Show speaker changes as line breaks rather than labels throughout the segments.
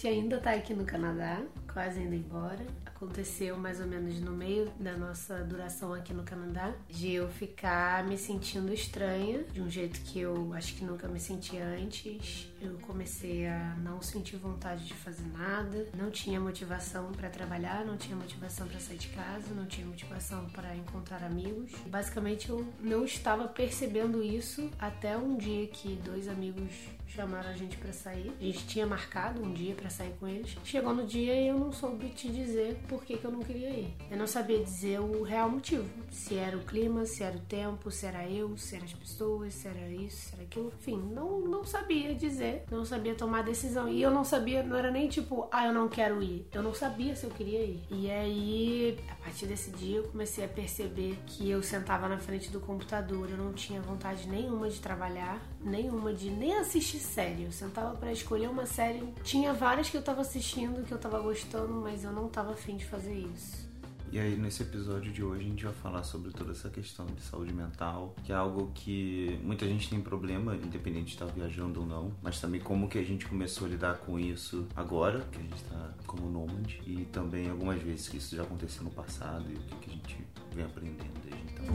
gente ainda tá aqui no Canadá, quase indo embora. Aconteceu mais ou menos no meio da nossa duração aqui no Canadá, de eu ficar me sentindo estranha, de um jeito que eu acho que nunca me senti antes. Eu comecei a não sentir vontade de fazer nada, não tinha motivação para trabalhar, não tinha motivação para sair de casa, não tinha motivação para encontrar amigos. Basicamente, eu não estava percebendo isso até um dia que dois amigos chamaram a gente para sair. A gente tinha marcado um dia para sair com eles. Chegou no dia e eu não soube te dizer por que, que eu não queria ir. Eu não sabia dizer o real motivo. Se era o clima, se era o tempo, se era eu, se eram as pessoas, se era isso, se era aquilo. Enfim, não, não sabia dizer, não sabia tomar decisão. E eu não sabia, não era nem tipo, ah, eu não quero ir. Eu não sabia se eu queria ir. E aí, a partir desse dia, eu comecei a perceber que eu sentava na frente do computador, eu não tinha vontade nenhuma de trabalhar, nenhuma de nem assistir série. Eu sentava para escolher uma série. Tinha várias que eu tava assistindo, que eu tava gostando, mas eu não tava afim de fazer isso.
E aí, nesse episódio de hoje, a gente vai falar sobre toda essa questão de saúde mental, que é algo que muita gente tem problema, independente de estar viajando ou não, mas também como que a gente começou a lidar com isso agora, que a gente está como nômade, e também algumas vezes que isso já aconteceu no passado e o que, que a gente vem aprendendo desde então.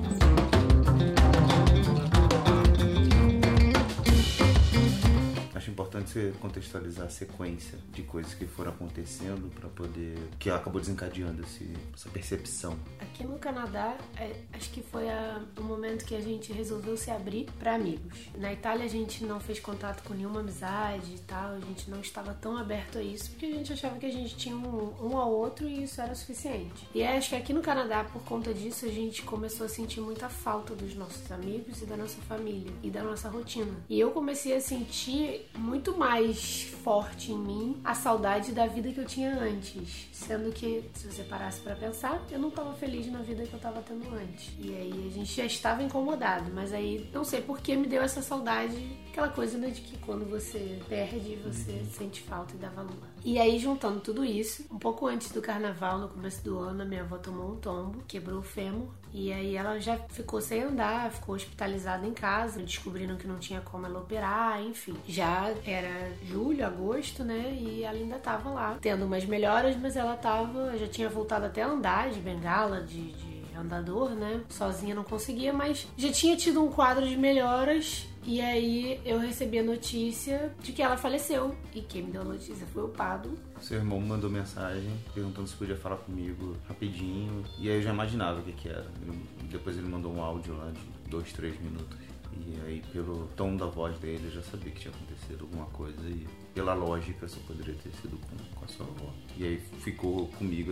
Acho importante você contextualizar a sequência de coisas que foram acontecendo para poder. que acabou desencadeando esse, essa percepção.
Aqui no Canadá, é, acho que foi a, o momento que a gente resolveu se abrir para amigos. Na Itália, a gente não fez contato com nenhuma amizade e tal, a gente não estava tão aberto a isso porque a gente achava que a gente tinha um, um ao outro e isso era suficiente. E acho que aqui no Canadá, por conta disso, a gente começou a sentir muita falta dos nossos amigos e da nossa família e da nossa rotina. E eu comecei a sentir muito mais forte em mim a saudade da vida que eu tinha antes. Sendo que, se você parasse para pensar, eu não estava feliz na vida que eu estava tendo antes. E aí a gente já estava incomodado, mas aí não sei por que me deu essa saudade, aquela coisa né, de que quando você perde, você uhum. sente falta e dá valor. E aí, juntando tudo isso, um pouco antes do carnaval, no começo do ano, a minha avó tomou um tombo, quebrou o fêmur. E aí ela já ficou sem andar, ficou hospitalizada em casa. Descobriram que não tinha como ela operar, enfim. Já era julho, agosto, né? E ela ainda tava lá, tendo umas melhoras, mas ela tava, já tinha voltado até a andar de bengala, de, de andador, né? Sozinha não conseguia, mas já tinha tido um quadro de melhoras e aí eu recebi a notícia de que ela faleceu. E quem me deu a notícia foi o Pado.
Seu irmão me mandou mensagem perguntando se podia falar comigo rapidinho. E aí eu já imaginava o que, que era. Depois ele mandou um áudio lá de dois, três minutos. E aí, pelo tom da voz dele, eu já sabia que tinha acontecido alguma coisa. E pela lógica, só poderia ter sido com, com a sua avó. E aí ficou comigo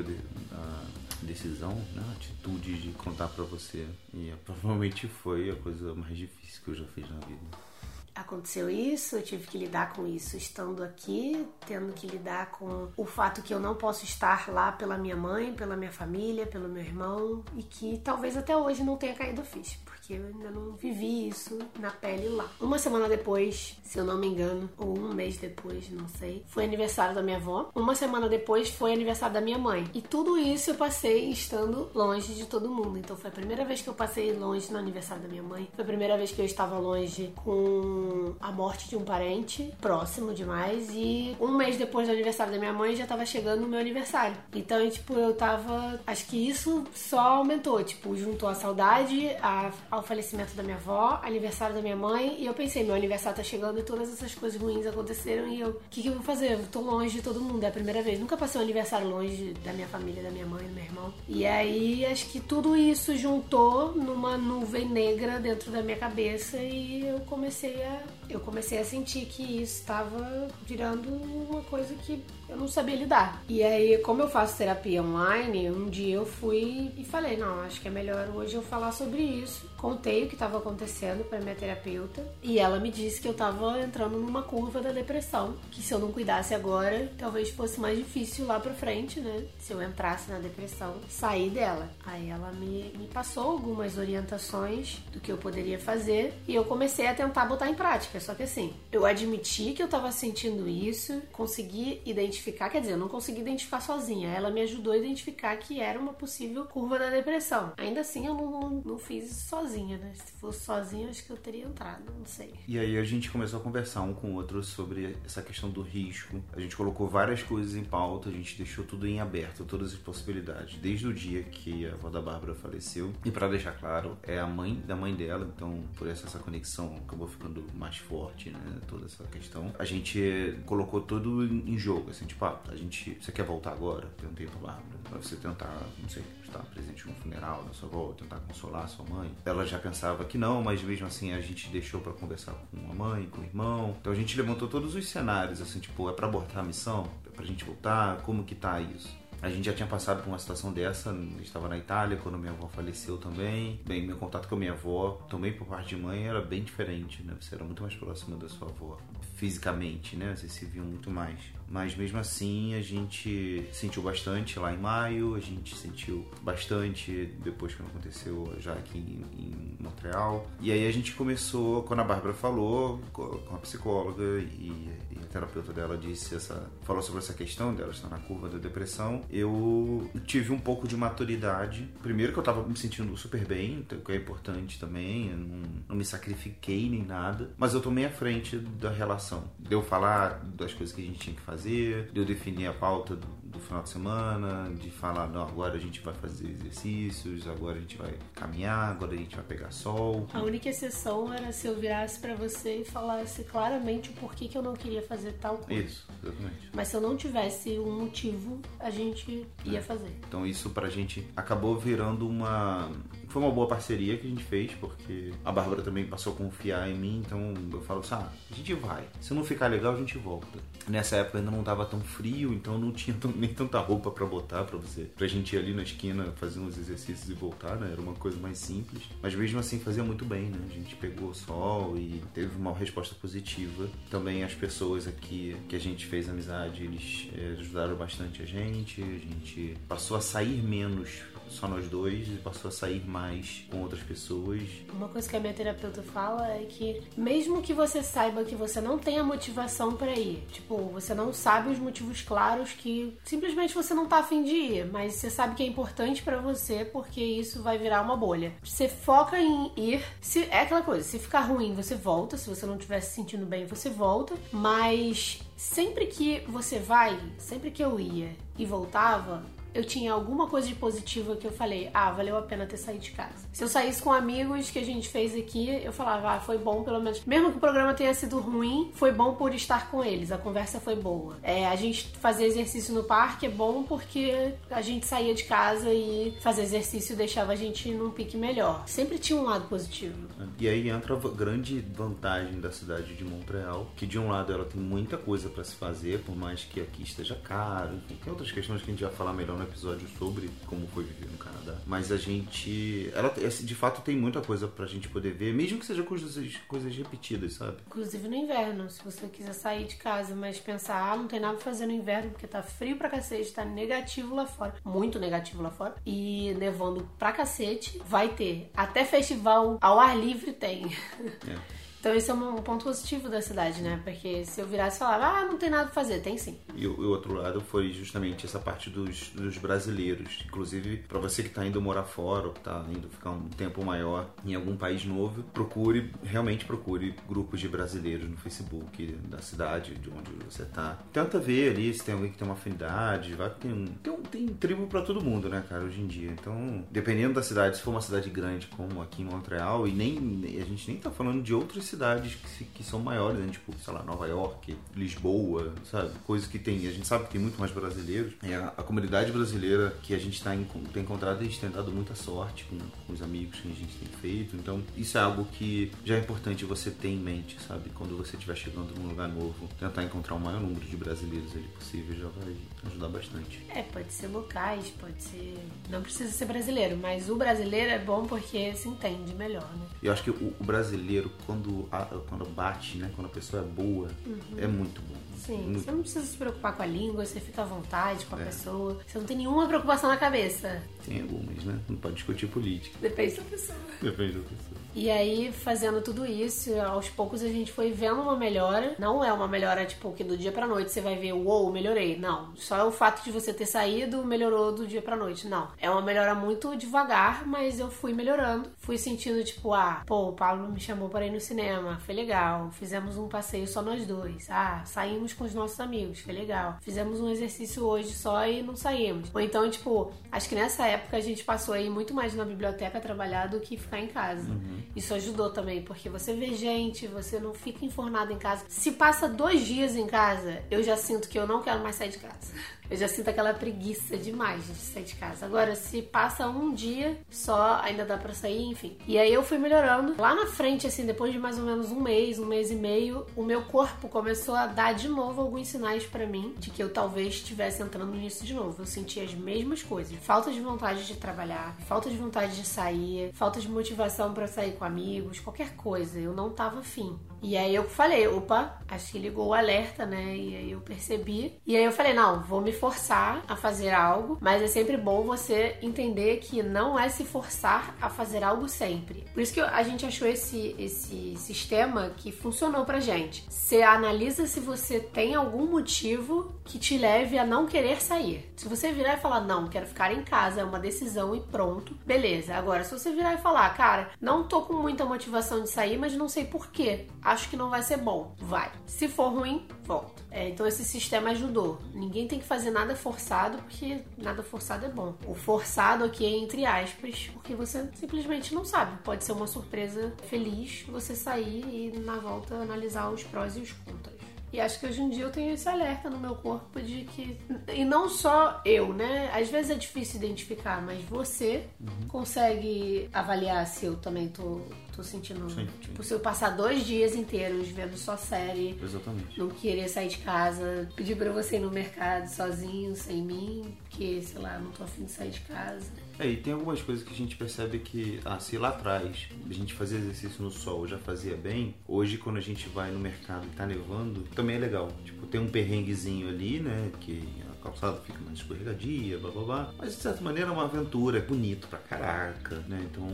a, a decisão, né, a atitude de contar para você. E provavelmente foi a coisa mais difícil que eu já fiz na vida
aconteceu isso, eu tive que lidar com isso estando aqui, tendo que lidar com o fato que eu não posso estar lá pela minha mãe, pela minha família, pelo meu irmão e que talvez até hoje não tenha caído a ficha porque eu ainda não vivi isso na pele lá. Uma semana depois, se eu não me engano, ou um mês depois, não sei, foi aniversário da minha avó. Uma semana depois foi aniversário da minha mãe. E tudo isso eu passei estando longe de todo mundo. Então foi a primeira vez que eu passei longe no aniversário da minha mãe. Foi a primeira vez que eu estava longe com a morte de um parente próximo demais. E um mês depois do aniversário da minha mãe já tava chegando o meu aniversário. Então, tipo, eu tava. Acho que isso só aumentou. Tipo, juntou a saudade, a, ao falecimento da minha avó, aniversário da minha mãe, e eu pensei, meu aniversário tá chegando e todas essas coisas ruins aconteceram e eu, o que, que eu vou fazer? Eu tô longe de todo mundo, é a primeira vez. Nunca passei um aniversário longe da minha família, da minha mãe, do meu irmão. E aí acho que tudo isso juntou numa nuvem negra dentro da minha cabeça e eu comecei a eu comecei a sentir que isso estava virando uma coisa que eu não sabia lidar. E aí, como eu faço terapia online, um dia eu fui e falei: não, acho que é melhor hoje eu falar sobre isso. Contei o que estava acontecendo para minha terapeuta e ela me disse que eu estava entrando numa curva da depressão, que se eu não cuidasse agora, talvez fosse mais difícil lá para frente, né? Se eu entrasse na depressão, sair dela. Aí ela me, me passou algumas orientações do que eu poderia fazer e eu comecei a tentar botar em prática. Só que assim, eu admiti que eu estava sentindo isso, consegui identificar identificar, quer dizer, eu não consegui identificar sozinha. Ela me ajudou a identificar que era uma possível curva da depressão. Ainda assim, eu não, não, não fiz isso sozinha, né? Se fosse sozinha, acho que eu teria entrado, não sei.
E aí a gente começou a conversar um com o outro sobre essa questão do risco. A gente colocou várias coisas em pauta, a gente deixou tudo em aberto, todas as possibilidades, desde o dia que a avó da Bárbara faleceu. E para deixar claro, é a mãe da mãe dela, então por essa, essa conexão acabou ficando mais forte, né? Toda essa questão. A gente colocou tudo em jogo, assim, tipo, ah, a gente. Você quer voltar agora? Perguntei pra Bárbara. Pra você tentar, não sei, estar presente no funeral da sua avó, tentar consolar a sua mãe. Ela já pensava que não, mas mesmo assim a gente deixou para conversar com a mãe, com o irmão. Então a gente levantou todos os cenários, assim, tipo, é para abortar a missão? É pra gente voltar? Como que tá isso? A gente já tinha passado por uma situação dessa, estava na Itália quando minha avó faleceu também. Bem, meu contato com a minha avó, também por parte de mãe, era bem diferente, né? Você era muito mais próxima da sua avó, fisicamente, né? Vocês se viam muito mais. Mas mesmo assim, a gente sentiu bastante lá em maio, a gente sentiu bastante depois que aconteceu já aqui em, em Montreal. E aí a gente começou, quando a Bárbara falou com a psicóloga e, e a terapeuta dela disse essa, falou sobre essa questão dela estar na curva da depressão, eu tive um pouco de maturidade. Primeiro que eu tava me sentindo super bem, então, que é importante também, eu não, não me sacrifiquei nem nada, mas eu tomei a frente da relação. De eu falar das coisas que a gente tinha que fazer fazer, de eu definir a pauta do, do final de semana, de falar, não, agora a gente vai fazer exercícios, agora a gente vai caminhar, agora a gente vai pegar sol.
A única exceção era se eu virasse para você e falasse claramente o porquê que eu não queria fazer tal coisa.
Isso, exatamente.
Mas se eu não tivesse um motivo, a gente ia é. fazer.
Então isso pra gente acabou virando uma foi uma boa parceria que a gente fez, porque a Bárbara também passou a confiar em mim, então eu falo assim, ah, a gente vai. Se não ficar legal, a gente volta. Nessa época ainda não tava tão frio, então não tinha nem tanta roupa para botar para você, pra gente ir ali na esquina fazer uns exercícios e voltar, né? Era uma coisa mais simples, mas mesmo assim fazia muito bem, né? A gente pegou sol e teve uma resposta positiva. Também as pessoas aqui que a gente fez amizade, eles eh, ajudaram bastante a gente, a gente passou a sair menos só nós dois e passou a sair mais com outras pessoas.
Uma coisa que a minha terapeuta fala é que mesmo que você saiba que você não tem a motivação para ir, tipo, você não sabe os motivos claros que simplesmente você não tá afim de ir, mas você sabe que é importante para você porque isso vai virar uma bolha. Você foca em ir, se é aquela coisa, se ficar ruim, você volta, se você não estiver se sentindo bem, você volta, mas sempre que você vai, sempre que eu ia e voltava, eu tinha alguma coisa de positiva que eu falei, ah, valeu a pena ter saído de casa. Se eu saísse com amigos que a gente fez aqui, eu falava, ah, foi bom pelo menos. Mesmo que o programa tenha sido ruim, foi bom por estar com eles, a conversa foi boa. É, a gente fazer exercício no parque é bom porque a gente saía de casa e fazer exercício deixava a gente num pique melhor. Sempre tinha um lado positivo.
E aí entra a grande vantagem da cidade de Montreal, que de um lado ela tem muita coisa para se fazer, por mais que aqui esteja caro, enfim, tem outras questões que a gente vai falar melhor episódio sobre como foi viver no Canadá. Mas a gente. Ela de fato tem muita coisa pra gente poder ver, mesmo que seja coisas, coisas repetidas, sabe?
Inclusive no inverno, se você quiser sair de casa, mas pensar, ah, não tem nada pra fazer no inverno, porque tá frio pra cacete, tá negativo lá fora. Muito negativo lá fora. E nevando pra cacete, vai ter. Até festival ao ar livre tem. É. Então esse é um ponto positivo da cidade, né? Porque se eu virasse e falava, ah, não tem nada pra fazer, tem sim.
E o, outro lado foi justamente essa parte dos, dos brasileiros. Inclusive, para você que tá indo morar fora, ou que tá indo ficar um tempo maior em algum país novo, procure, realmente procure grupos de brasileiros no Facebook da cidade de onde você tá. Tenta ver ali se tem alguém que tem uma afinidade, vai tem, tem, tem tribo para todo mundo, né, cara, hoje em dia. Então, dependendo da cidade, se for uma cidade grande como aqui em Montreal, e nem a gente nem tá falando de outros cidades que, que são maiores, né? tipo, sei lá, Nova York, Lisboa, sabe? Coisas que tem. A gente sabe que tem muito mais brasileiros. A, a comunidade brasileira que a gente tá em, tem encontrado, a gente tem dado muita sorte com, com os amigos que a gente tem feito. Então, isso é algo que já é importante você ter em mente, sabe? Quando você estiver chegando num lugar novo, tentar encontrar o maior número de brasileiros ali possível já vai ajudar bastante.
É, pode ser locais, pode ser. Não precisa ser brasileiro, mas o brasileiro é bom porque se entende melhor, né?
Eu acho que o, o brasileiro, quando, a, quando bate, né? Quando a pessoa é boa, uhum. é muito bom
Sim, você não precisa se preocupar com a língua, você fica à vontade com a é. pessoa. Você não tem nenhuma preocupação na cabeça.
Tem algumas, né? Não pode discutir política.
Depende da pessoa.
Depende da pessoa.
E aí, fazendo tudo isso, aos poucos a gente foi vendo uma melhora. Não é uma melhora, tipo, que do dia pra noite você vai ver, uou, melhorei. Não. Só é o fato de você ter saído melhorou do dia pra noite. Não. É uma melhora muito devagar, mas eu fui melhorando. Fui sentindo, tipo, ah, pô, o Paulo me chamou para ir no cinema. Foi legal. Fizemos um passeio só nós dois. Ah, saímos com os nossos amigos. Foi legal. Fizemos um exercício hoje só e não saímos. Ou então, tipo, acho que nessa época a gente passou aí muito mais na biblioteca trabalhar do que ficar em casa. Uhum. Isso ajudou também, porque você vê gente, você não fica infornado em casa. Se passa dois dias em casa, eu já sinto que eu não quero mais sair de casa. Eu já sinto aquela preguiça demais de sair de casa. Agora, se passa um dia só, ainda dá para sair, enfim. E aí eu fui melhorando. Lá na frente, assim, depois de mais ou menos um mês, um mês e meio, o meu corpo começou a dar de novo alguns sinais para mim de que eu talvez estivesse entrando nisso de novo. Eu senti as mesmas coisas: falta de vontade de trabalhar, falta de vontade de sair, falta de motivação para sair com amigos, qualquer coisa. Eu não tava afim. E aí eu falei, opa, acho que ligou o alerta, né? E aí eu percebi. E aí eu falei, não, vou me forçar a fazer algo, mas é sempre bom você entender que não é se forçar a fazer algo sempre. Por isso que a gente achou esse, esse sistema que funcionou pra gente. Você analisa se você tem algum motivo que te leve a não querer sair. Se você virar e falar, não, quero ficar em casa, é uma decisão e pronto, beleza. Agora, se você virar e falar, cara, não tô com muita motivação de sair, mas não sei porquê acho que não vai ser bom. Vai. Se for ruim, volta. É, então esse sistema ajudou. Ninguém tem que fazer nada forçado, porque nada forçado é bom. O forçado aqui é entre aspas, porque você simplesmente não sabe. Pode ser uma surpresa feliz você sair e na volta analisar os prós e os contras. E acho que hoje em dia eu tenho esse alerta no meu corpo de que. E não só eu, né? Às vezes é difícil identificar, mas você uhum. consegue avaliar se eu também tô Tô sentindo. Sim, tipo, se eu passar dois dias inteiros vendo só série.
Exatamente.
Não querer sair de casa, pedir pra você ir no mercado sozinho, sem mim, porque, sei lá, não tô afim de sair de casa.
É, e tem algumas coisas que a gente percebe que, ah, se lá atrás a gente fazia exercício no sol já fazia bem, hoje quando a gente vai no mercado e tá nevando, também é legal. Tipo, tem um perrenguezinho ali, né, que calçada fica mais escorregadia, blá blá blá. Mas de certa maneira é uma aventura, é bonito pra caraca, né? Então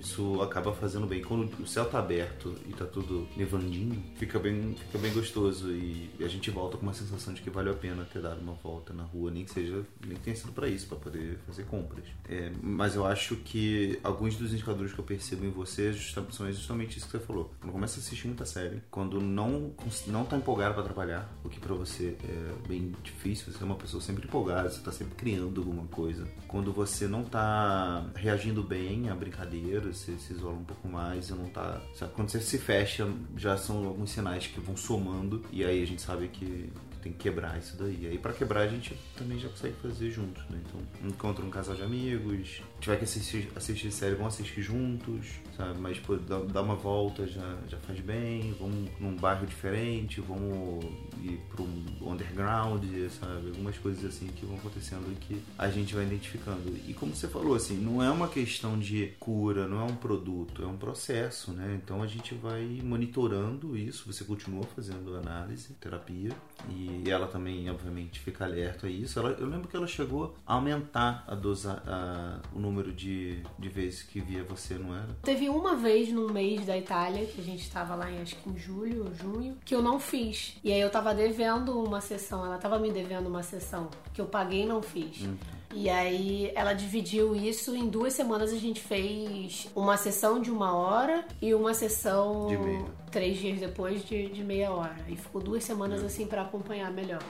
isso acaba fazendo bem. Quando o céu tá aberto e tá tudo nevandinho, fica bem, fica bem gostoso e a gente volta com uma sensação de que valeu a pena ter dado uma volta na rua, nem que seja, nem que tenha sido pra isso, pra poder fazer compras. É, mas eu acho que alguns dos indicadores que eu percebo em você são justamente isso que você falou. Quando começa a assistir muita série, quando não, não tá empolgado para trabalhar, o que para você é bem difícil, você é uma pessoa pessoa sempre empolgada, você está sempre criando alguma coisa. Quando você não está reagindo bem a brincadeiras, você se isola um pouco mais e não está. Quando você se fecha, já são alguns sinais que vão somando e aí a gente sabe que tem que quebrar isso daí. Aí para quebrar a gente também já consegue fazer juntos, né? Então, encontra um casal de amigos, tiver que assistir, assistir série, vão assistir juntos, sabe? Mas pô, dá, dá uma volta já, já faz bem, vamos num bairro diferente, vamos ir pro underground, sabe? Algumas coisas assim que vão acontecendo e que a gente vai identificando. E como você falou, assim, não é uma questão de cura, não é um produto, é um processo, né? Então a gente vai monitorando isso, você continua fazendo análise, terapia, e ela também, obviamente, fica alerta a isso. Ela, eu lembro que ela chegou a aumentar a dosa, a, o número de, de vezes que via você, não era?
Teve uma vez num mês da Itália, que a gente estava lá em acho que em julho ou junho, que eu não fiz. E aí eu tava devendo uma sessão, ela tava me devendo uma sessão, que eu paguei e não fiz. Hum. E aí ela dividiu isso em duas semanas. A gente fez uma sessão de uma hora e uma sessão três dias depois de, de meia hora. E ficou duas semanas assim para acompanhar melhor.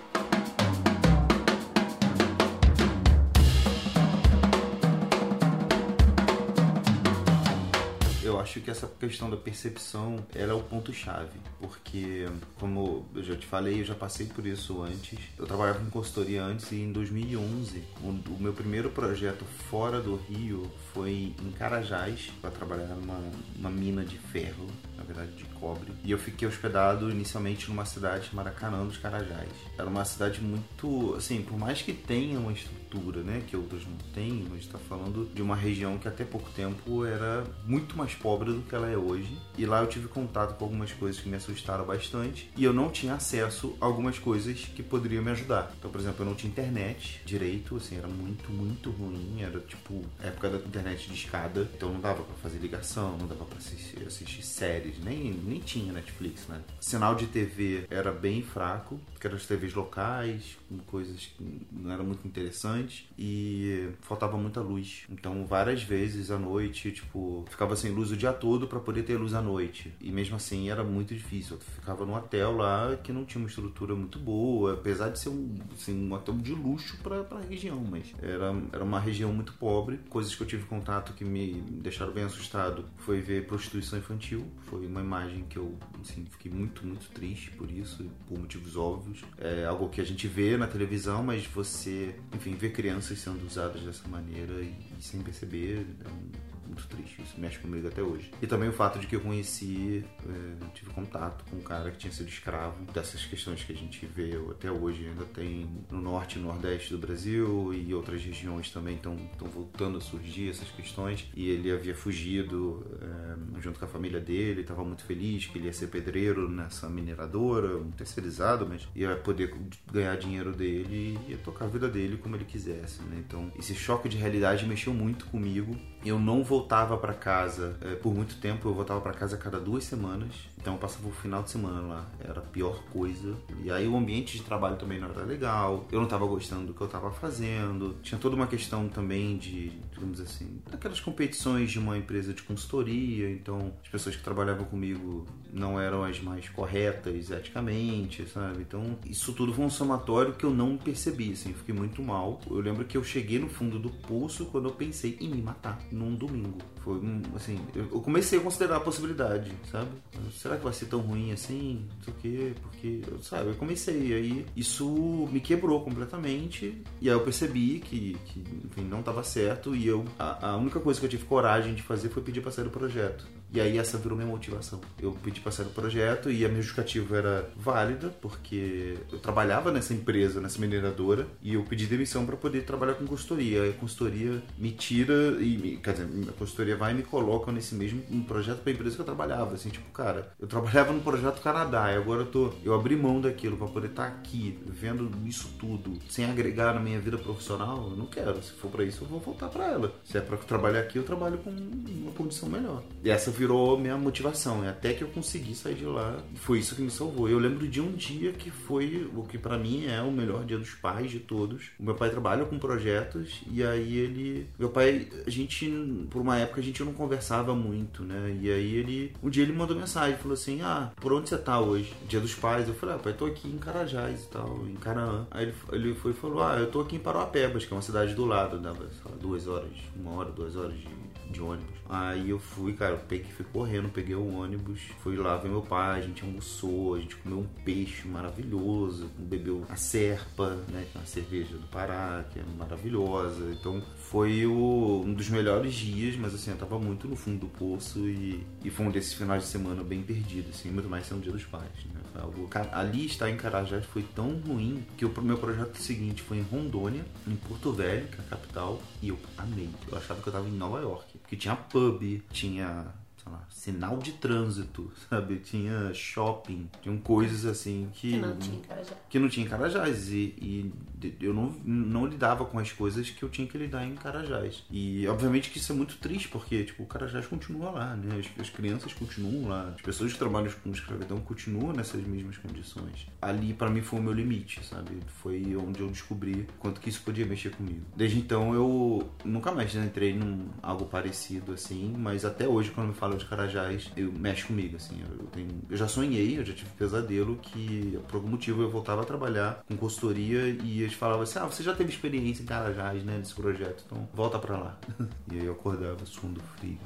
Acho que essa questão da percepção ela é o ponto chave, porque como eu já te falei, eu já passei por isso antes. Eu trabalhava com consultoria antes e em 2011 o, meu primeiro projeto fora do Rio foi em Carajás para trabalhar numa, numa mina de ferro, na verdade de cobre. E eu fiquei hospedado inicialmente numa cidade chamada Canã dos Carajás. Era uma cidade muito, assim, por mais que tenha uma estrutura, né, que outras não têm, gente está falando de uma região que até pouco tempo era muito mais pobre do que ela é hoje. E lá eu tive contato com algumas coisas que me bastante e eu não tinha acesso a algumas coisas que poderiam me ajudar. Então, por exemplo, eu não tinha internet direito, assim, era muito, muito ruim. Era tipo época da internet de escada, então não dava para fazer ligação, não dava para assistir, assistir, séries, nem, nem tinha Netflix, né? Sinal de TV era bem fraco, que eram as TVs locais, coisas que não eram muito interessantes e faltava muita luz. Então, várias vezes à noite, tipo, ficava sem luz o dia todo para poder ter luz à noite. E mesmo assim era muito difícil. Eu ficava num hotel lá que não tinha uma estrutura muito boa, apesar de ser um, assim, um hotel de luxo para a região, mas era, era uma região muito pobre. Coisas que eu tive contato que me deixaram bem assustado foi ver prostituição infantil. Foi uma imagem que eu assim, fiquei muito, muito triste por isso, por motivos óbvios. É algo que a gente vê na televisão, mas você, enfim, vê crianças sendo usadas dessa maneira e, e sem perceber. É muito triste, isso mexe comigo até hoje. E também o fato de que eu conheci, é, tive contato com um cara que tinha sido escravo, dessas questões que a gente vê até hoje, ainda tem no norte e nordeste do Brasil e outras regiões também estão voltando a surgir essas questões. E ele havia fugido é, junto com a família dele, estava muito feliz que ele ia ser pedreiro nessa mineradora, um terceirizado, mas ia poder ganhar dinheiro dele e ia tocar a vida dele como ele quisesse. Né? Então, esse choque de realidade mexeu muito comigo. Eu não voltava para casa é, por muito tempo, eu voltava para casa a cada duas semanas. Então eu passava o final de semana lá. Era a pior coisa. E aí o ambiente de trabalho também não era legal. Eu não estava gostando do que eu estava fazendo. Tinha toda uma questão também de, digamos assim, daquelas competições de uma empresa de consultoria. Então as pessoas que trabalhavam comigo não eram as mais corretas eticamente, sabe? Então isso tudo foi um somatório que eu não percebi, assim. Fiquei muito mal. Eu lembro que eu cheguei no fundo do poço quando eu pensei em me matar num domingo. Foi assim, eu comecei a considerar a possibilidade, sabe? Será que vai ser tão ruim assim? Não sei o quê, porque, sabe, eu comecei, aí isso me quebrou completamente, e aí eu percebi que, que enfim, não estava certo, e eu, a, a única coisa que eu tive coragem de fazer foi pedir para sair do projeto. E aí essa virou minha motivação. Eu pedi para sair do projeto e a minha justificativa era válida, porque eu trabalhava nessa empresa, nessa mineradora, e eu pedi demissão para poder trabalhar com consultoria. A consultoria me tira, e quer dizer, a consultoria vai e me coloca nesse mesmo um projeto para empresa que eu trabalhava. Assim, tipo, cara, eu trabalhava no projeto Canadá e agora eu tô. Eu abri mão daquilo para poder estar tá aqui, vendo isso tudo, sem agregar na minha vida profissional. Eu não quero. Se for para isso, eu vou voltar para ela. Se é para trabalhar aqui, eu trabalho com uma condição melhor. E essa virou minha motivação. E até que eu consegui sair de lá, foi isso que me salvou. Eu lembro de um dia que foi o que para mim é o melhor dia dos pais de todos. O meu pai trabalha com projetos e aí ele. Meu pai, a gente, por uma época, a gente não conversava muito, né? E aí ele. Um dia ele mandou mensagem, falou assim: Ah, por onde você tá hoje? Dia dos pais. Eu falei: Ah, pai, tô aqui em Carajás e tal, em Canaã. Aí ele, ele foi e falou: Ah, eu tô aqui em Parauapebas, que é uma cidade do lado, dava duas horas, uma hora, duas horas de de ônibus. Aí eu fui, cara, eu peguei, fui correndo, peguei o ônibus, fui lá ver meu pai, a gente almoçou, a gente comeu um peixe maravilhoso, bebeu a serpa, né, que é uma cerveja do Pará, que é maravilhosa. Então foi o, um dos melhores dias, mas assim, eu tava muito no fundo do poço e, e foi um desses finais de semana bem perdido, assim, muito mais sendo dia dos pais, né? Algo, ali estar em Carajás foi tão ruim que o meu projeto seguinte foi em Rondônia, em Porto Velho, que é a capital, e eu amei. Eu achava que eu tava em Nova York. Que tinha pub, tinha lá, sinal de trânsito, sabe? Tinha shopping, tinham coisas assim que.
Que não tinha em Carajás.
Que não tinha em Carajás. E, e eu não, não lidava com as coisas que eu tinha que lidar em Carajás. E obviamente que isso é muito triste, porque tipo, o Carajás continua lá, né? As, as crianças continuam lá, as pessoas que trabalham com escravidão continuam nessas mesmas condições. Ali para mim foi o meu limite, sabe? Foi onde eu descobri quanto que isso podia mexer comigo. Desde então eu nunca mais entrei num algo parecido assim, mas até hoje quando me falam de Carajás, eu mexe comigo, assim. Eu, tenho, eu já sonhei, eu já tive pesadelo que por algum motivo eu voltava a trabalhar com consultoria e eles falavam assim: ah, você já teve experiência em Carajás, né, nesse projeto, então volta pra lá. e aí eu acordava suando frio.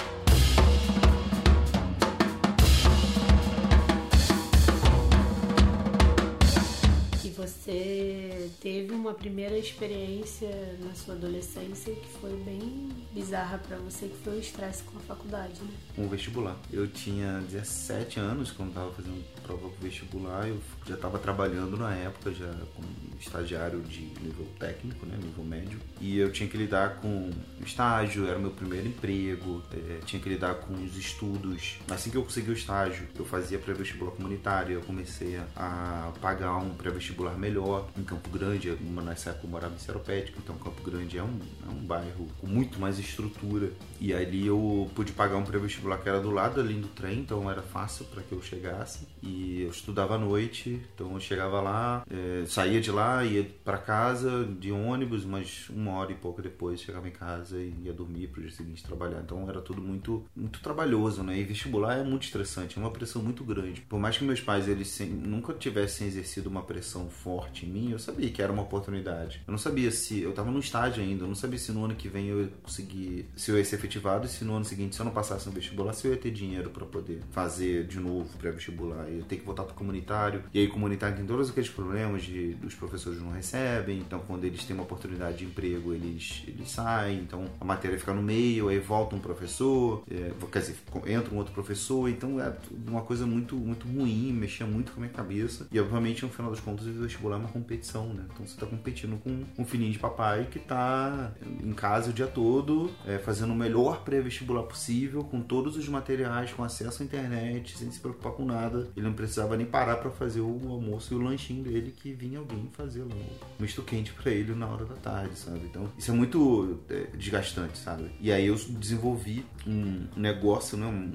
Você teve uma primeira experiência na sua adolescência que foi bem bizarra para você, que foi o estresse com a faculdade, né?
Com o vestibular. Eu tinha 17 anos quando estava fazendo prova pro vestibular, eu já estava trabalhando na época, já como estagiário de nível técnico, né, nível médio, e eu tinha que lidar com estágio, era meu primeiro emprego, é, tinha que lidar com os estudos. Assim que eu consegui o estágio, eu fazia pré-vestibular comunitário, eu comecei a pagar um pré-vestibular melhor em Campo Grande, nessa época eu morava em Seropédica, então Campo Grande é um, é um bairro com muito mais estrutura, e ali eu pude pagar um pré-vestibular que era do lado ali do trem, então era fácil para que eu chegasse, e eu estudava à noite, então eu chegava lá, é, saía de lá, ia para casa de ônibus, mas uma hora e pouco depois chegava em casa e ia dormir pro dia seguinte trabalhar. Então era tudo muito, muito trabalhoso, né? E vestibular é muito estressante, é uma pressão muito grande. Por mais que meus pais eles nunca tivessem exercido uma pressão forte em mim, eu sabia que era uma oportunidade. Eu não sabia se eu tava no estágio ainda, eu não sabia se no ano que vem eu ia conseguir, se eu ia ser efetivado e se no ano seguinte, se eu não passasse no vestibular, se eu ia ter dinheiro para poder fazer de novo pré-vestibular. Eu ia ter que voltar pro comunitário. E aí, comunitário tem todos aqueles problemas de os professores não recebem, então quando eles têm uma oportunidade de emprego, eles, eles saem, então a matéria fica no meio, aí volta um professor, é, quer dizer, entra um outro professor, então é uma coisa muito, muito ruim, mexia muito com a minha cabeça. E obviamente, no final das contas, o vestibular é uma competição, né? Então você tá competindo com um filhinho de papai que tá em casa o dia todo, é, fazendo o melhor pré-vestibular possível, com todos os materiais, com acesso à internet, sem se preocupar com nada. Ele não precisava nem parar para fazer o almoço e o lanchinho dele que vinha alguém fazer lá um misto quente para ele na hora da tarde, sabe? Então isso é muito é, desgastante, sabe? E aí eu desenvolvi um negócio, né, um,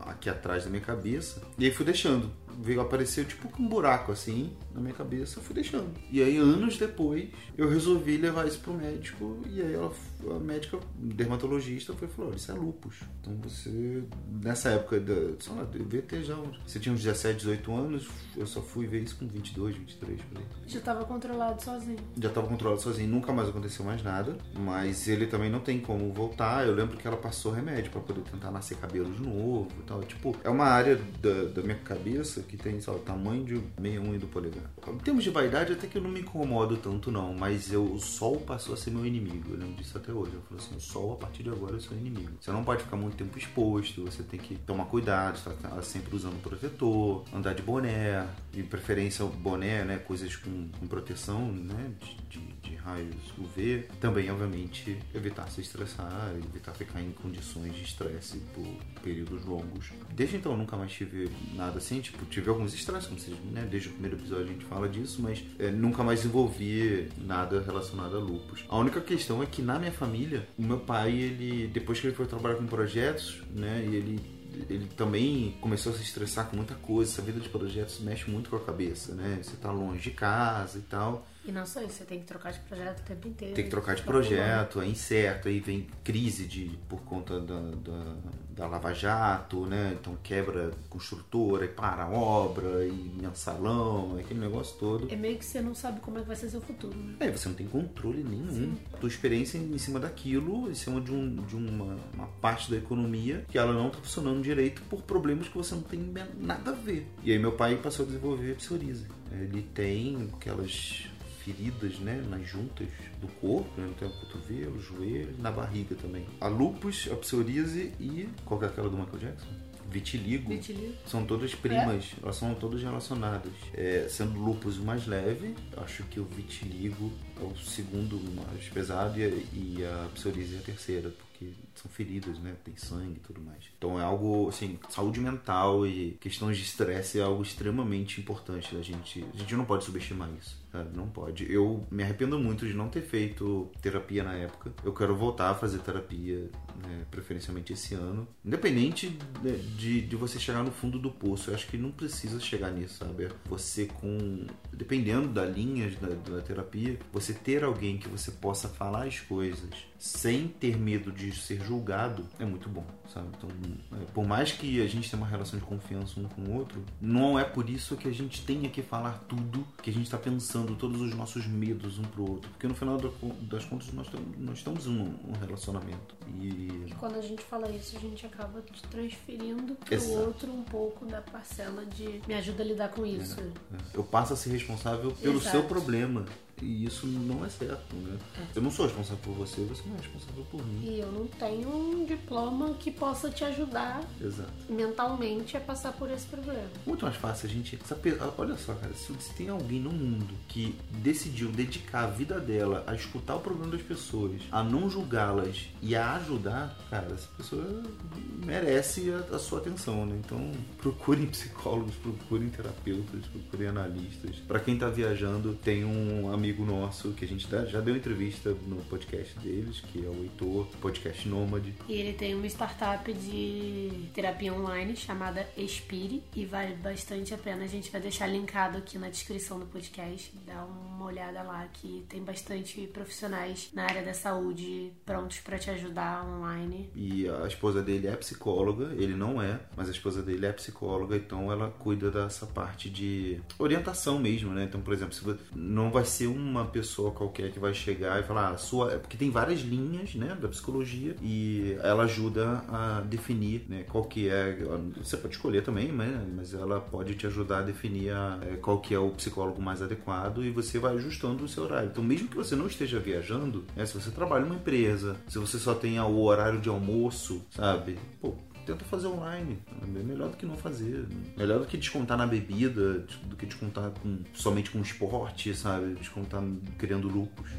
aqui atrás da minha cabeça e aí fui deixando veio aparecer tipo um buraco assim na minha cabeça, eu fui deixando. E aí anos depois eu resolvi levar isso pro médico e aí ela, a médica dermatologista foi falou, isso é lupus. Então você nessa época da, sei lá, devia ter já, você tinha uns 17, 18 anos, eu só fui ver isso com 22, 23 por aí.
Já estava controlado sozinho.
Já estava controlado sozinho, nunca mais aconteceu mais nada, mas ele também não tem como voltar. Eu lembro que ela passou remédio para poder tentar nascer cabelo de novo, e tal. Tipo, é uma área da, da minha cabeça que tem só, o tamanho de meia unha do polegar. Em termos de vaidade, até que eu não me incomodo tanto, não. Mas eu, o sol passou a ser meu inimigo. Eu lembro disso até hoje. Eu falo assim: o sol, a partir de agora, é seu inimigo. Você não pode ficar muito tempo exposto. Você tem que tomar cuidado, estar tá sempre usando protetor, andar de boné, de preferência boné, né? Coisas com, com proteção, né? De, de, de, raios UV. Também, obviamente, evitar se estressar, evitar ficar em condições de estresse por períodos longos. Desde então, eu nunca mais tive nada assim. Tipo, tive alguns estresses, como vocês, né? Desde o primeiro episódio a gente fala disso, mas é, nunca mais envolvi nada relacionado a lupus. A única questão é que na minha família, o meu pai, ele depois que ele foi trabalhar com projetos, né? E ele ele também começou a se estressar com muita coisa. Essa vida de projetos mexe muito com a cabeça, né? Você tá longe de casa e tal.
E não só isso, você tem que trocar de projeto o tempo inteiro.
Tem que trocar de projeto, é incerto, aí vem crise de, por conta da, da, da Lava Jato, né? Então quebra construtora, e para a obra, e mensalão, aquele negócio todo.
É meio que você não sabe como é que vai ser seu futuro, né?
É, você não tem controle nenhum. Sim. Tua experiência em cima daquilo, em cima de, um, de uma, uma parte da economia que ela não está funcionando direito por problemas que você não tem nada a ver. E aí meu pai passou a desenvolver a psoríase. Ele tem aquelas feridas, né, nas juntas do corpo, né, no cotovelo, joelho, na barriga também. A lupus, a psoríase e qual é aquela do Michael Jackson? Vitiligo,
Vitiligo.
são todas primas, é? elas são todas relacionadas. É, sendo o lupus o mais leve, acho que o vitiligo é o segundo mais pesado e a, e a psoríase é a terceira, porque são feridas, né? Tem sangue e tudo mais. Então é algo, assim, saúde mental e questões de estresse é algo extremamente importante da gente. A gente não pode subestimar isso. Não pode. Eu me arrependo muito de não ter feito terapia na época. Eu quero voltar a fazer terapia, né, preferencialmente esse ano. Independente de, de você chegar no fundo do poço. Eu acho que não precisa chegar nisso, sabe? Você com. Dependendo da linha da, da terapia, você ter alguém que você possa falar as coisas sem ter medo de ser julgado é muito bom, sabe? Então, é, por mais que a gente tenha uma relação de confiança um com o outro, não é por isso que a gente tenha que falar tudo que a gente está pensando, todos os nossos medos um pro outro, porque no final das contas nós, nós estamos em um relacionamento.
E... e quando a gente fala isso, a gente acaba transferindo pro Exato. outro um pouco da parcela de me ajuda a lidar com isso. É,
é. Eu passo a ser responsável pelo Exato. seu problema E isso não é certo, né? É. Eu não sou responsável por você, você não é responsável por mim.
E eu não tenho um diploma que possa te ajudar
Exato.
mentalmente a passar por esse problema.
Muito mais fácil a gente. Olha só, cara, se, se tem alguém no mundo que decidiu dedicar a vida dela a escutar o problema das pessoas, a não julgá-las e a ajudar, cara, essa pessoa merece a, a sua atenção, né? Então procurem psicólogos, procurem terapeutas, procurem analistas. Para quem tá viajando, tem um amigo nosso que a gente já deu entrevista no podcast deles, que é o Heitor, podcast Nômade.
E ele tem uma startup de terapia online chamada Expire e vale bastante a pena. A gente vai deixar linkado aqui na descrição do podcast. Dá uma olhada lá que tem bastante profissionais na área da saúde prontos para te ajudar online.
E a esposa dele é psicóloga, ele não é, mas a esposa dele é psicóloga, então ela cuida dessa parte de orientação mesmo, né? Então, por exemplo, se você, não vai ser uma pessoa qualquer que vai chegar e falar, ah, sua, é porque tem várias linhas, né, da psicologia e ela ajuda a definir, né, qual que é, você pode escolher também, né, mas ela pode te ajudar a definir a, é, qual que é o psicólogo mais adequado e você vai ajustando o seu horário. Então, mesmo que você não esteja viajando, né, se você trabalha numa empresa, se você só tenha o horário de almoço, sabe? Pô, tenta fazer online. É melhor do que não fazer. Melhor do que descontar na bebida, do que descontar com, somente com esporte, sabe? Descontar criando lucros.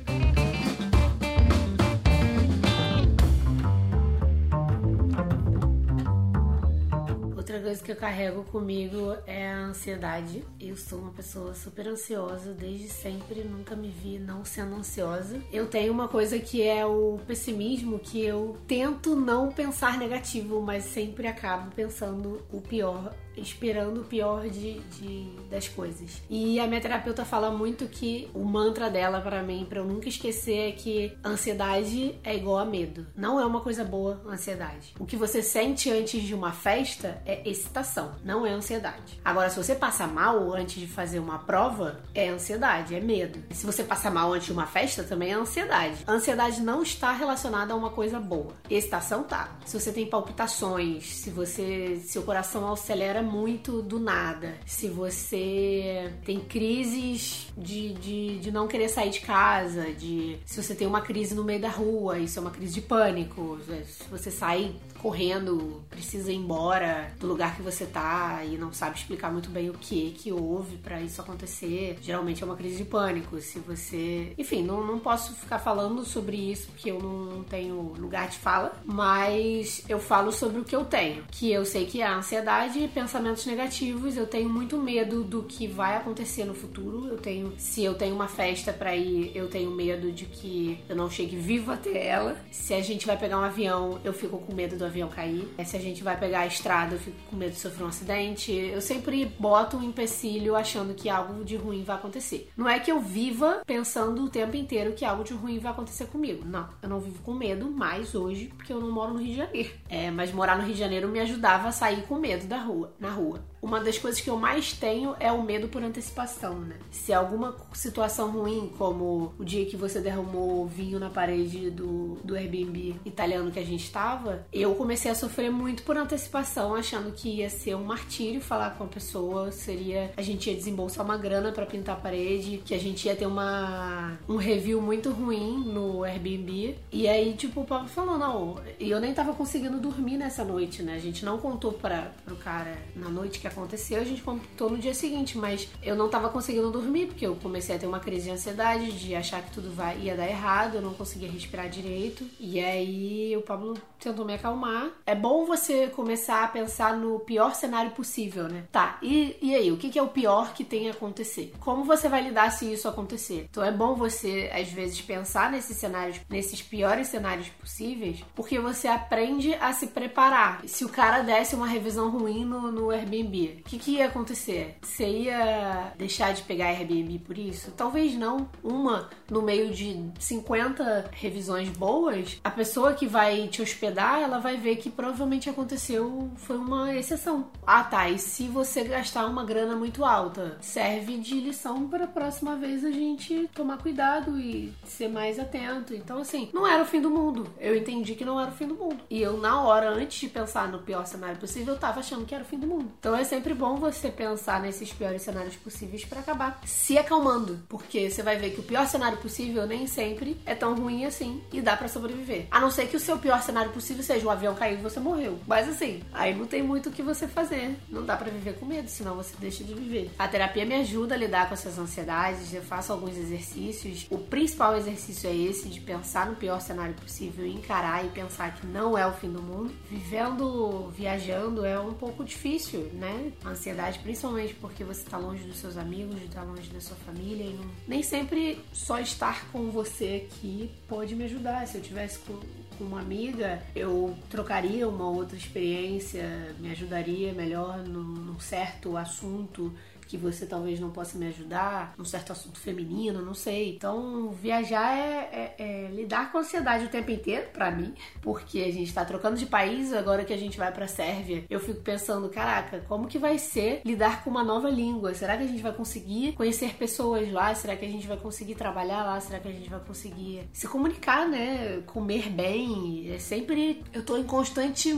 Que eu carrego comigo é a ansiedade. Eu sou uma pessoa super ansiosa desde sempre, nunca me vi não sendo ansiosa. Eu tenho uma coisa que é o pessimismo, que eu tento não pensar negativo, mas sempre acabo pensando o pior esperando o pior de, de, das coisas. E a minha terapeuta fala muito que o mantra dela para mim, para eu nunca esquecer, é que ansiedade é igual a medo. Não é uma coisa boa ansiedade. O que você sente antes de uma festa é excitação, não é ansiedade. Agora, se você passa mal antes de fazer uma prova, é ansiedade, é medo. Se você passa mal antes de uma festa, também é ansiedade. A ansiedade não está relacionada a uma coisa boa. Excitação tá. Se você tem palpitações, se você seu coração acelera muito do nada, se você tem crises de, de, de não querer sair de casa, de se você tem uma crise no meio da rua, isso é uma crise de pânico, se você sai correndo, precisa ir embora do lugar que você tá e não sabe explicar muito bem o que que houve para isso acontecer. Geralmente é uma crise de pânico. Se você. Enfim, não, não posso ficar falando sobre isso porque eu não tenho lugar de fala, mas eu falo sobre o que eu tenho. Que eu sei que é a ansiedade e pensamentos negativos. Eu tenho muito medo do que vai acontecer no futuro. Eu tenho. Se eu tenho uma festa para ir, eu tenho medo de que eu não chegue vivo até ela. Se a gente vai pegar um avião, eu fico com medo do avião cair. Se a gente vai pegar a estrada, eu fico com medo de sofrer um acidente. Eu sempre boto um empecilho achando que algo de ruim vai acontecer. Não é que eu viva pensando o tempo inteiro que algo de ruim vai acontecer comigo. Não, eu não vivo com medo mais hoje porque eu não moro no Rio de Janeiro. É, mas morar no Rio de Janeiro me ajudava a sair com medo da rua, na rua uma das coisas que eu mais tenho é o medo por antecipação, né? Se alguma situação ruim, como o dia que você derramou vinho na parede do, do Airbnb italiano que a gente estava, eu comecei a sofrer muito por antecipação, achando que ia ser um martírio falar com a pessoa, seria a gente ia desembolsar uma grana para pintar a parede, que a gente ia ter uma um review muito ruim no Airbnb. E aí, tipo, o papo falou, não, e eu nem tava conseguindo dormir nessa noite, né? A gente não contou para pro cara na noite que aconteceu, a gente contou no dia seguinte, mas eu não tava conseguindo dormir porque eu comecei a ter uma crise de ansiedade, de achar que tudo vai, ia dar errado, eu não conseguia respirar direito. E aí o Pablo tentou me acalmar. É bom você começar a pensar no pior cenário possível, né? Tá, e, e aí, o que, que é o pior que tem a acontecer? Como você vai lidar se isso acontecer? Então é bom você, às vezes, pensar nesses cenários, nesses piores cenários possíveis, porque você aprende a se preparar. Se o cara desse uma revisão ruim no, no Airbnb, o que, que ia acontecer? Você ia deixar de pegar Airbnb por isso? Talvez não. Uma no meio de 50 revisões boas, a pessoa que vai te hospedar, ela vai ver que provavelmente aconteceu, foi uma exceção. Ah, tá. E se você gastar uma grana muito alta, serve de lição para a próxima vez a gente tomar cuidado e ser mais atento. Então, assim, não era o fim do mundo. Eu entendi que não era o fim do mundo. E eu, na hora, antes de pensar no pior cenário possível, eu tava achando que era o fim do mundo. Então, esse sempre bom você pensar nesses piores cenários possíveis para acabar se acalmando, porque você vai ver que o pior cenário possível nem sempre é tão ruim assim e dá para sobreviver. A não ser que o seu pior cenário possível seja o um avião cair e você morreu. Mas assim, aí não tem muito o que você fazer. Não dá para viver com medo, senão você deixa de viver. A terapia me ajuda a lidar com essas ansiedades, eu faço alguns exercícios. O principal exercício é esse de pensar no pior cenário possível, encarar e pensar que não é o fim do mundo. Vivendo, viajando é um pouco difícil, né? A ansiedade, principalmente porque você está longe dos seus amigos, está longe da sua família e não... nem sempre só estar com você aqui pode me ajudar. Se eu tivesse com uma amiga, eu trocaria uma outra experiência, me ajudaria melhor num certo assunto que você talvez não possa me ajudar, um certo assunto feminino, não sei. Então, viajar é, é, é lidar com a ansiedade o tempo inteiro, para mim, porque a gente tá trocando de país, agora que a gente vai pra Sérvia, eu fico pensando, caraca, como que vai ser lidar com uma nova língua? Será que a gente vai conseguir conhecer pessoas lá? Será que a gente vai conseguir trabalhar lá? Será que a gente vai conseguir se comunicar, né? Comer bem? É sempre. Eu tô em constante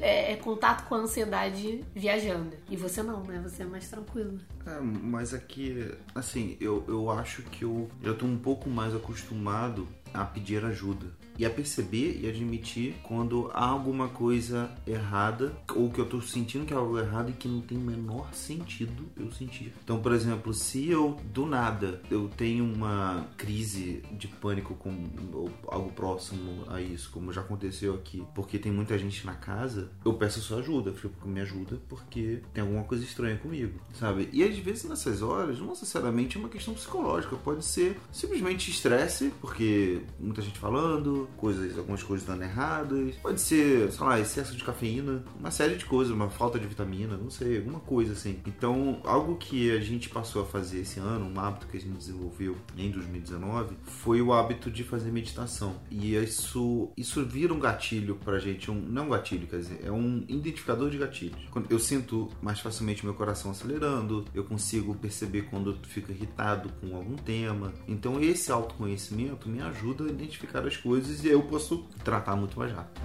é, é contato com a ansiedade viajando. E você não, né? Você é mais tranquilo.
É, mas aqui, assim, eu, eu acho que eu já tô um pouco mais acostumado a pedir ajuda e a perceber e admitir quando há alguma coisa errada ou que eu tô sentindo que é algo errado e que não tem o menor sentido eu sentir. Então, por exemplo, se eu do nada eu tenho uma crise de pânico com algo próximo a isso, como já aconteceu aqui, porque tem muita gente na casa, eu peço sua ajuda, tipo, me ajuda porque tem alguma coisa estranha comigo, sabe? E às vezes nessas horas, não necessariamente é uma questão psicológica, pode ser simplesmente estresse, porque muita gente falando, coisas, algumas coisas dando erradas. Pode ser, sei lá, excesso de cafeína, uma série de coisas, uma falta de vitamina, não sei, alguma coisa assim. Então, algo que a gente passou a fazer esse ano, um hábito que a gente desenvolveu em 2019, foi o hábito de fazer meditação. E isso, isso vira um gatilho pra gente, um, não um gatilho, quer dizer, é um identificador de gatilhos. Quando eu sinto mais facilmente meu coração acelerando, eu consigo perceber quando eu fico irritado com algum tema. Então, esse autoconhecimento me ajuda a identificar as coisas e eu posso tratar muito mais rápido.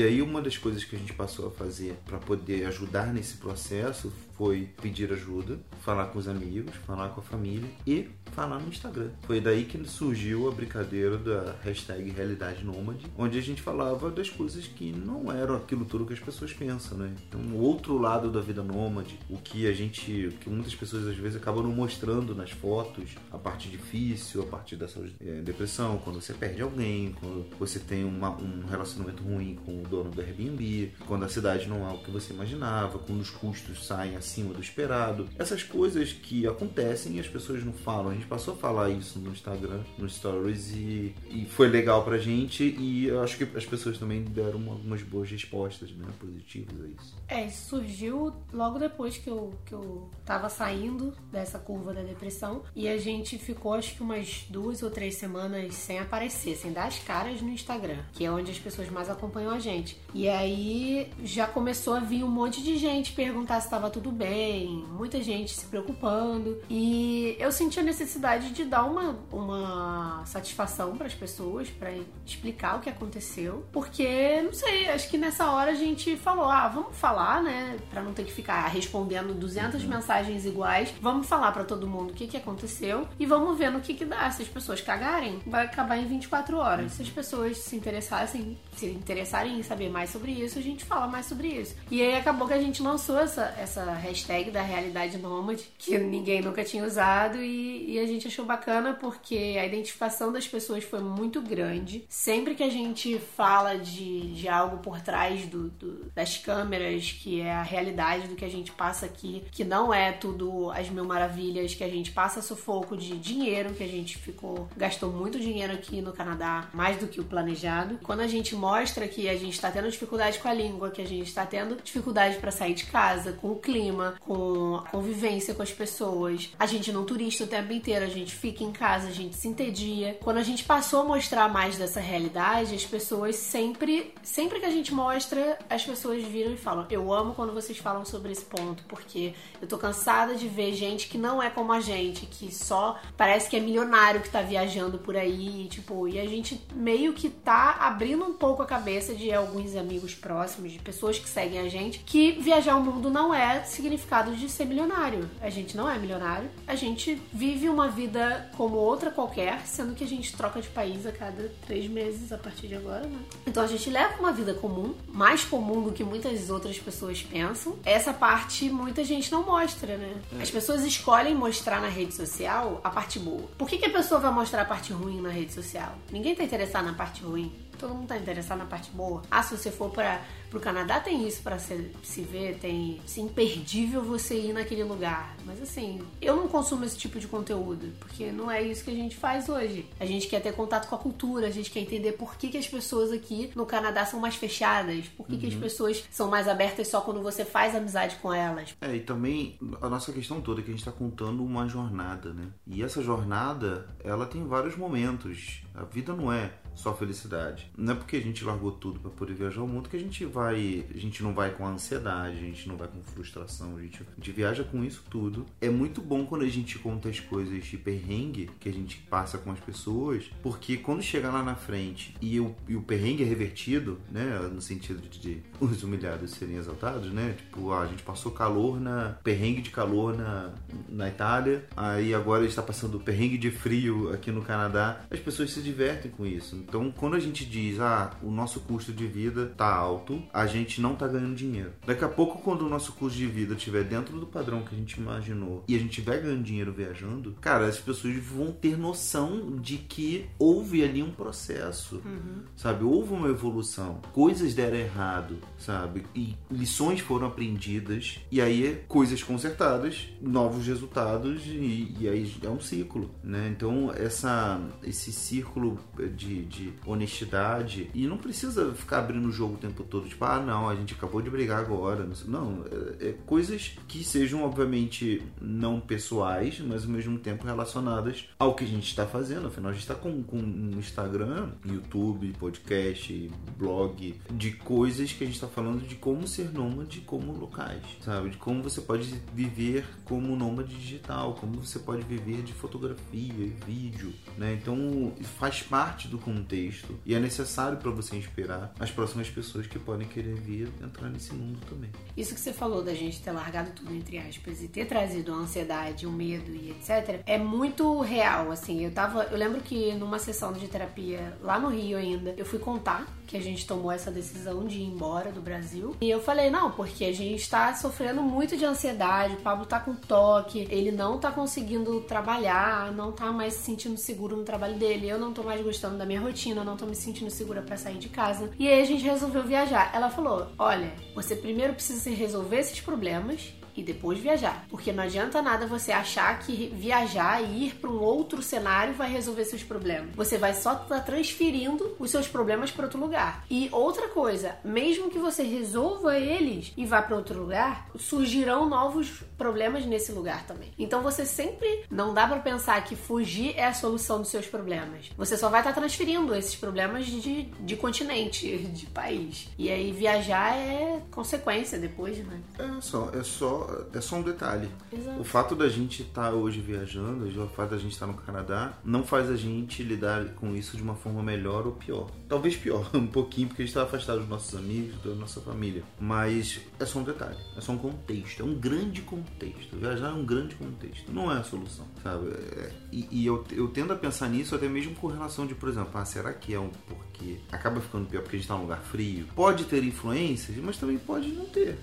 E aí uma das coisas que a gente passou a fazer para poder ajudar nesse processo foi pedir ajuda, falar com os amigos, falar com a família e falar no Instagram. Foi daí que surgiu a brincadeira da hashtag Realidade Nômade, onde a gente falava das coisas que não eram aquilo tudo que as pessoas pensam, né? Então, o outro lado da vida nômade, o que a gente, o que muitas pessoas às vezes acabam não mostrando nas fotos, a parte difícil, a parte dessa é, depressão, quando você perde alguém, quando você tem uma, um relacionamento ruim com dono do Airbnb, quando a cidade não é o que você imaginava, quando os custos saem acima do esperado. Essas coisas que acontecem e as pessoas não falam. A gente passou a falar isso no Instagram, nos stories, e, e foi legal pra gente. E eu acho que as pessoas também deram algumas boas respostas, né? Positivas a isso.
É, isso surgiu logo depois que eu, que eu tava saindo dessa curva da depressão. E a gente ficou, acho que umas duas ou três semanas sem aparecer, sem dar as caras no Instagram, que é onde as pessoas mais acompanham a gente. E aí já começou a vir um monte de gente perguntar se estava tudo bem, muita gente se preocupando. E eu senti a necessidade de dar uma, uma satisfação para as pessoas, para explicar o que aconteceu. Porque, não sei, acho que nessa hora a gente falou: ah, vamos falar, né? Para não ter que ficar respondendo 200 mensagens iguais. Vamos falar para todo mundo o que, que aconteceu e vamos ver no que, que dá. Se as pessoas cagarem, vai acabar em 24 horas. Se as pessoas se interessassem, se interessarem em saber mais sobre isso, a gente fala mais sobre isso. E aí acabou que a gente lançou essa, essa hashtag da realidade nômade, que ninguém nunca tinha usado, e, e, a gente achou bacana porque a identificação das pessoas foi muito grande. Sempre que a gente fala de, de algo por trás do, do, das câmeras, que é a realidade do que a gente passa aqui, que não é tudo as mil maravilhas, que a gente passa sufoco de dinheiro, que a gente ficou, gastou muito dinheiro aqui no Canadá, mais do que o planejado. Quando a gente mostra que a gente está tendo dificuldade com a língua, que a gente está tendo dificuldade para sair de casa, com o clima, com a convivência com as pessoas. A gente não turista o tempo inteiro, a gente fica em casa, a gente se entedia. Quando a gente passou a mostrar mais dessa realidade, as pessoas sempre, sempre que a gente mostra, as pessoas viram e falam: "Eu amo quando vocês falam sobre esse ponto, porque eu tô cansada de ver gente que não é como a gente, que só parece que é milionário que tá viajando por aí, tipo, e a gente meio que tá abrindo um pouco a cabeça de alguns amigos próximos, de pessoas que seguem a gente, que viajar o mundo não é significado de ser milionário. A gente não é milionário, a gente vive uma vida como outra qualquer, sendo que a gente troca de país a cada três meses a partir de agora, né? Então a gente leva uma vida comum, mais comum do que muitas outras pessoas pensam. Essa parte muita gente não mostra, né? É. As pessoas escolhem mostrar na rede social a parte boa. Por que, que a pessoa vai mostrar a parte ruim na rede social? Ninguém tá interessado na parte ruim. Todo mundo tá interessado na parte boa. Ah, se você for para Pro Canadá tem isso para se, se ver, tem assim, imperdível você ir naquele lugar. Mas assim, eu não consumo esse tipo de conteúdo, porque não é isso que a gente faz hoje. A gente quer ter contato com a cultura, a gente quer entender por que, que as pessoas aqui no Canadá são mais fechadas, por que, uhum. que as uhum. pessoas são mais abertas só quando você faz amizade com elas.
É, e também a nossa questão toda é que a gente tá contando uma jornada, né? E essa jornada, ela tem vários momentos. A vida não é só felicidade. Não é porque a gente largou tudo para poder viajar o mundo que a gente vai, a gente não vai com ansiedade, a gente não vai com frustração, a gente, a gente viaja com isso tudo. É muito bom quando a gente conta as coisas de perrengue que a gente passa com as pessoas, porque quando chega lá na frente e o, e o perrengue é revertido, né, no sentido de, de os humilhados serem exaltados, né, tipo, ah, a gente passou calor na perrengue de calor na, na Itália, aí agora está passando perrengue de frio aqui no Canadá, as pessoas se divertem com isso. Então, quando a gente diz, ah, o nosso custo de vida tá alto, a gente não tá ganhando dinheiro. Daqui a pouco, quando o nosso custo de vida estiver dentro do padrão que a gente imaginou e a gente estiver ganhando dinheiro viajando, cara, as pessoas vão ter noção de que houve ali um processo, uhum. sabe? Houve uma evolução. Coisas deram errado, sabe? E lições foram aprendidas e aí coisas consertadas, novos resultados e, e aí é um ciclo, né? Então, essa, esse círculo de, de de honestidade. E não precisa ficar abrindo o jogo o tempo todo, tipo, ah, não, a gente acabou de brigar agora. Não, é, é coisas que sejam, obviamente, não pessoais, mas ao mesmo tempo relacionadas ao que a gente está fazendo. Afinal, a gente está com, com um Instagram, YouTube, podcast, blog, de coisas que a gente está falando de como ser nômade como locais, sabe? De como você pode viver como nômade digital, como você pode viver de fotografia e vídeo, né? Então, faz parte do contexto e é necessário para você inspirar as próximas pessoas que podem querer vir entrar nesse mundo também.
Isso que você falou da gente ter largado tudo entre aspas e ter trazido a ansiedade, o medo e etc, é muito real, assim. Eu tava, eu lembro que numa sessão de terapia lá no Rio ainda, eu fui contar que a gente tomou essa decisão de ir embora do Brasil. E eu falei, não, porque a gente tá sofrendo muito de ansiedade, o Pablo tá com toque, ele não tá conseguindo trabalhar, não tá mais se sentindo seguro no trabalho dele, eu não tô mais gostando da minha rotina, não tô me sentindo segura para sair de casa. E aí a gente resolveu viajar. Ela falou: "Olha, você primeiro precisa resolver esses problemas e depois viajar. Porque não adianta nada você achar que viajar e ir para um outro cenário vai resolver seus problemas. Você vai só estar tá transferindo os seus problemas para outro lugar. E outra coisa, mesmo que você resolva eles e vá para outro lugar, surgirão novos problemas nesse lugar também. Então você sempre não dá para pensar que fugir é a solução dos seus problemas. Você só vai estar tá transferindo esses problemas de, de continente, de país. E aí viajar é consequência depois, né?
É só, é só é só um detalhe. Exato. O fato da gente estar tá hoje viajando, o fato da gente estar tá no Canadá, não faz a gente lidar com isso de uma forma melhor ou pior. Talvez pior, um pouquinho, porque a gente está afastado dos nossos amigos, da nossa família. Mas é só um detalhe, é só um contexto, é um grande contexto. Viajar é um grande contexto, não é a solução, sabe? É, e, e eu, eu tendo a pensar nisso até mesmo com relação de, por exemplo, ah, será que é um porque acaba ficando pior porque a gente está num lugar frio? Pode ter influências, mas também pode não ter.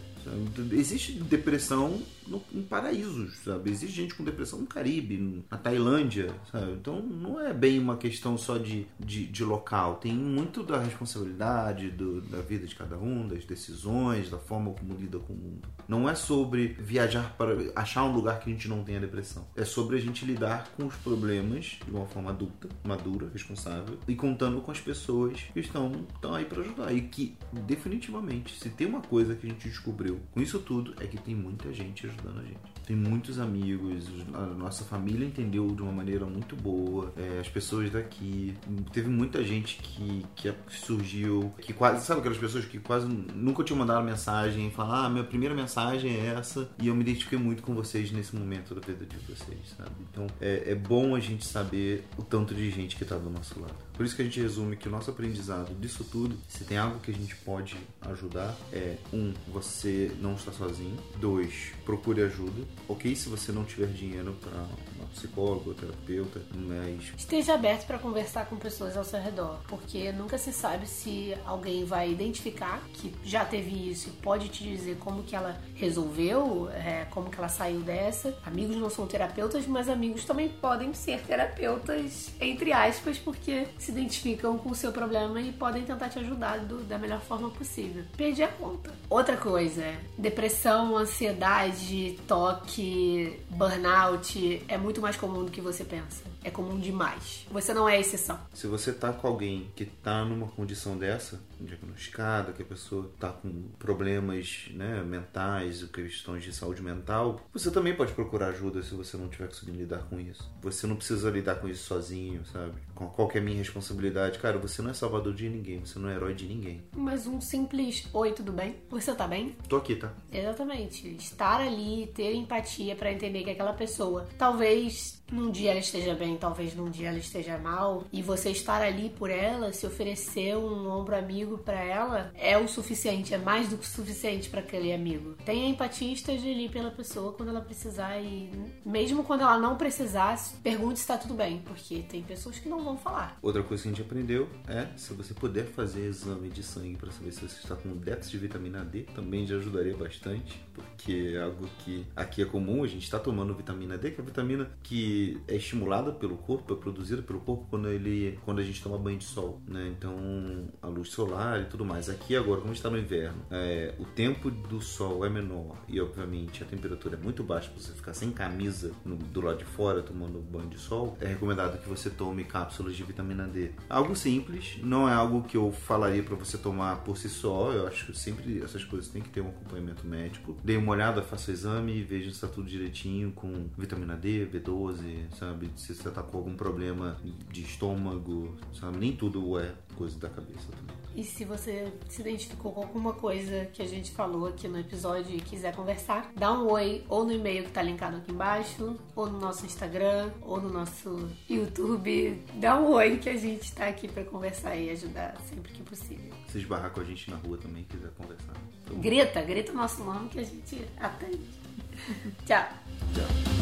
Existe depressão no, em paraísos, sabe? Existe gente com depressão no Caribe, na Tailândia, sabe? Então não é bem uma questão só de, de, de local. Tem muito da responsabilidade do, da vida de cada um, das decisões, da forma como lida com o mundo. Não é sobre viajar para achar um lugar que a gente não tenha depressão. É sobre a gente lidar com os problemas de uma forma adulta, madura, responsável e contando com as pessoas que estão, estão aí para ajudar. E que, definitivamente, se tem uma coisa que a gente descobriu com isso tudo, é que tem muita gente ajudando a gente tem muitos amigos, a nossa família entendeu de uma maneira muito boa, é, as pessoas daqui. Teve muita gente que, que surgiu, que quase, sabe aquelas pessoas que quase nunca tinham mandado mensagem e falar, ah, minha primeira mensagem é essa, e eu me identifiquei muito com vocês nesse momento da vida de vocês, sabe? Então é, é bom a gente saber o tanto de gente que está do nosso lado. Por isso que a gente resume que o nosso aprendizado disso tudo, se tem algo que a gente pode ajudar, é um, você não está sozinho. Dois, procure ajuda. Ok, se você não tiver dinheiro para psicólogo, terapeuta, mas.
Esteja aberto para conversar com pessoas ao seu redor, porque nunca se sabe se alguém vai identificar que já teve isso e pode te dizer como que ela resolveu, é, como que ela saiu dessa. Amigos não são terapeutas, mas amigos também podem ser terapeutas, entre aspas, porque se identificam com o seu problema e podem tentar te ajudar do, da melhor forma possível. Perdi a conta. Outra coisa, depressão, ansiedade, toque, burnout é muito mais comum do que você pensa é comum demais. Você não é exceção.
Se você tá com alguém que tá numa condição dessa, diagnosticada, que a pessoa tá com problemas né, mentais, questões de saúde mental, você também pode procurar ajuda se você não tiver conseguindo lidar com isso. Você não precisa lidar com isso sozinho, sabe? Qual que é a minha responsabilidade? Cara, você não é salvador de ninguém, você não é herói de ninguém.
Mas um simples oi, tudo bem? Você tá bem?
Tô aqui, tá?
Exatamente. Estar ali, ter empatia para entender que aquela pessoa talvez num dia ela esteja bem, talvez num dia ela esteja mal, e você estar ali por ela, se oferecer um ombro amigo para ela, é o suficiente, é mais do que o suficiente para aquele amigo. Tenha empatia e esteja ali pela pessoa quando ela precisar e mesmo quando ela não precisar, pergunte se tá tudo bem, porque tem pessoas que não vão falar.
Outra coisa que a gente aprendeu é, se você puder fazer exame de sangue para saber se você está com déficit de vitamina D, também já ajudaria bastante, porque é algo que aqui é comum, a gente está tomando vitamina D, que é a vitamina que é estimulada pelo corpo, é produzida pelo corpo quando ele quando a gente toma banho de sol, né? Então a luz solar e tudo mais. Aqui agora, como está no inverno, é, o tempo do sol é menor e obviamente a temperatura é muito baixa para você ficar sem camisa no, do lado de fora tomando banho de sol. É recomendado que você tome cápsulas de vitamina D. Algo simples, não é algo que eu falaria para você tomar por si só. Eu acho que sempre essas coisas têm que ter um acompanhamento médico. Dê uma olhada, faça o exame veja se está tudo direitinho com vitamina D, B12, sabe? Se você tá com algum problema de estômago, sabe? Nem tudo é coisa da cabeça também.
E se você se identificou com alguma coisa que a gente falou aqui no episódio e quiser conversar, dá um oi ou no e-mail que tá linkado aqui embaixo, ou no nosso Instagram, ou no nosso YouTube. Dá um oi que a gente tá aqui para conversar e ajudar sempre que possível.
Se esbarrar com a gente na rua também quiser conversar.
Então... Grita, grita o nosso nome que a gente atende. Tchau.
Tchau.